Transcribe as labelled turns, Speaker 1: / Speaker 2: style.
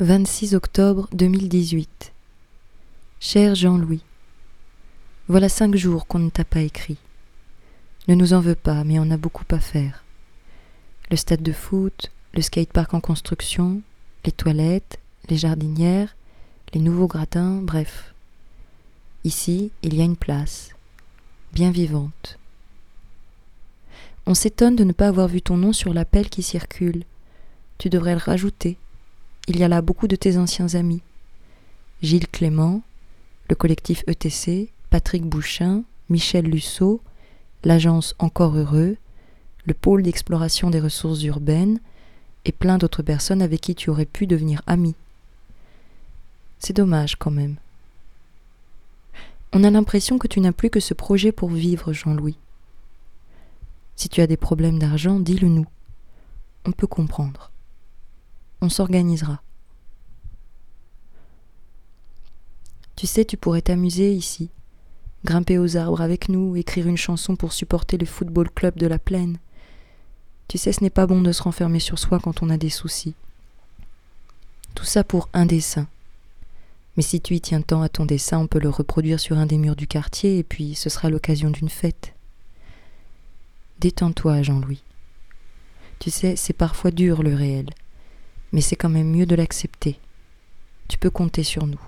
Speaker 1: 26 octobre 2018 Cher Jean-Louis, voilà cinq jours qu'on ne t'a pas écrit. Ne nous en veux pas, mais on a beaucoup à faire. Le stade de foot, le skatepark en construction, les toilettes, les jardinières, les nouveaux gratins, bref. Ici, il y a une place, bien vivante. On s'étonne de ne pas avoir vu ton nom sur l'appel qui circule. Tu devrais le rajouter. Il y a là beaucoup de tes anciens amis. Gilles Clément, le collectif ETC, Patrick Bouchin, Michel Lusseau, l'agence Encore Heureux, le pôle d'exploration des ressources urbaines et plein d'autres personnes avec qui tu aurais pu devenir ami. C'est dommage quand même. On a l'impression que tu n'as plus que ce projet pour vivre, Jean-Louis. Si tu as des problèmes d'argent, dis-le nous. On peut comprendre. On s'organisera. Tu sais, tu pourrais t'amuser ici, grimper aux arbres avec nous, écrire une chanson pour supporter le football club de la plaine. Tu sais, ce n'est pas bon de se renfermer sur soi quand on a des soucis. Tout ça pour un dessin. Mais si tu y tiens tant à ton dessin, on peut le reproduire sur un des murs du quartier, et puis ce sera l'occasion d'une fête. Détends-toi, Jean-Louis. Tu sais, c'est parfois dur le réel, mais c'est quand même mieux de l'accepter. Tu peux compter sur nous.